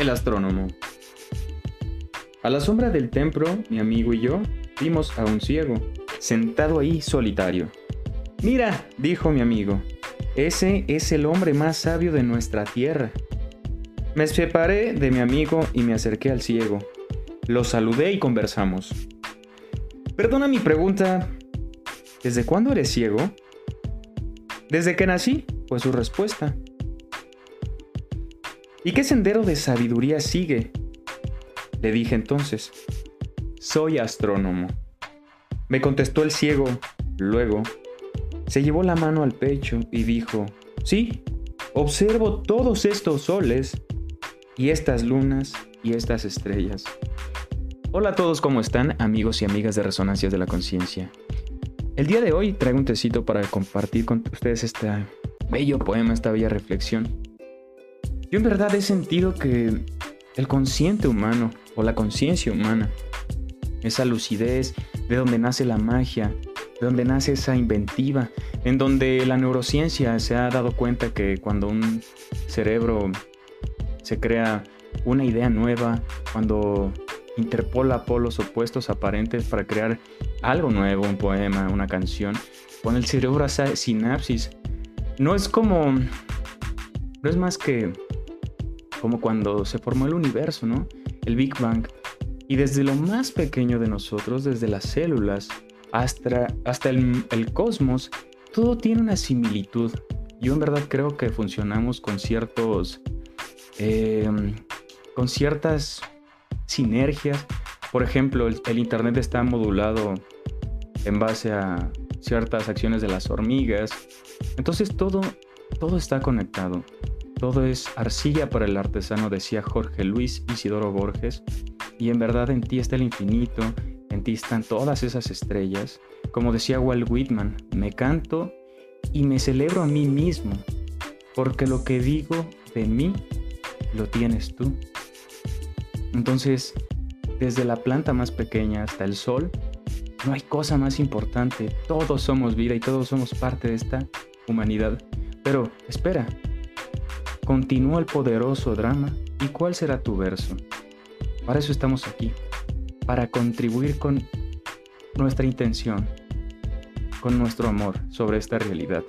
El astrónomo. A la sombra del templo, mi amigo y yo vimos a un ciego, sentado ahí solitario. Mira, dijo mi amigo, ese es el hombre más sabio de nuestra tierra. Me separé de mi amigo y me acerqué al ciego. Lo saludé y conversamos. Perdona mi pregunta, ¿desde cuándo eres ciego? Desde que nací, fue su respuesta. ¿Y qué sendero de sabiduría sigue? Le dije entonces. Soy astrónomo. Me contestó el ciego. Luego, se llevó la mano al pecho y dijo, sí, observo todos estos soles y estas lunas y estas estrellas. Hola a todos, ¿cómo están amigos y amigas de Resonancias de la Conciencia? El día de hoy traigo un tecito para compartir con ustedes este bello poema, esta bella reflexión. Yo en verdad he sentido que el consciente humano o la conciencia humana, esa lucidez de donde nace la magia, de donde nace esa inventiva, en donde la neurociencia se ha dado cuenta que cuando un cerebro se crea una idea nueva, cuando interpola polos opuestos aparentes para crear algo nuevo, un poema, una canción, cuando el cerebro hace sinapsis, no es como, no es más que como cuando se formó el universo, ¿no? El Big Bang. Y desde lo más pequeño de nosotros, desde las células hasta, hasta el, cosmos, todo tiene una similitud. Yo en verdad creo que funcionamos con ciertos... Em, con ciertas sinergias. Por ejemplo, el, el, Internet está modulado en base a ciertas acciones de las hormigas. Entonces todo, todo está conectado. Todo es arcilla para el artesano, decía Jorge Luis Isidoro Borges, y en verdad en ti está el infinito, en ti están todas esas estrellas. Como decía Walt Whitman, me canto y me celebro a mí mismo, porque lo que digo de mí lo tienes tú. Entonces, desde la planta más pequeña hasta el sol, no hay cosa más importante. Todos somos vida y todos somos parte de esta humanidad. Pero espera, Continúa el poderoso drama y cuál será tu verso. Para eso estamos aquí, para contribuir con nuestra intención, con nuestro amor sobre esta realidad.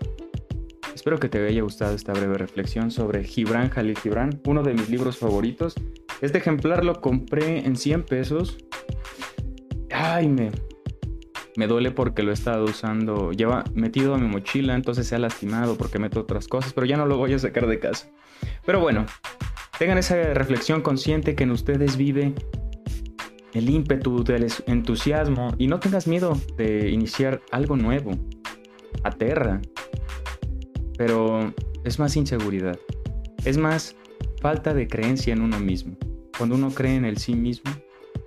Espero que te haya gustado esta breve reflexión sobre Gibran Jalil Gibran, uno de mis libros favoritos. Este ejemplar lo compré en 100 pesos. Ay, me, me duele porque lo he estado usando, lleva metido a mi mochila, entonces se ha lastimado porque meto otras cosas, pero ya no lo voy a sacar de casa. Pero bueno, tengan esa reflexión consciente que en ustedes vive el ímpetu del entusiasmo y no tengas miedo de iniciar algo nuevo. Aterra. Pero es más inseguridad. Es más falta de creencia en uno mismo. Cuando uno cree en el sí mismo,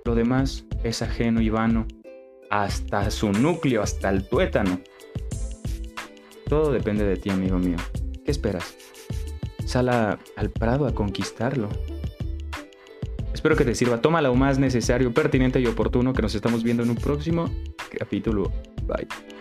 lo demás es ajeno y vano hasta su núcleo, hasta el tuétano. Todo depende de ti, amigo mío. ¿Qué esperas? Sal al prado a conquistarlo. Espero que te sirva. Toma lo más necesario, pertinente y oportuno que nos estamos viendo en un próximo capítulo. Bye.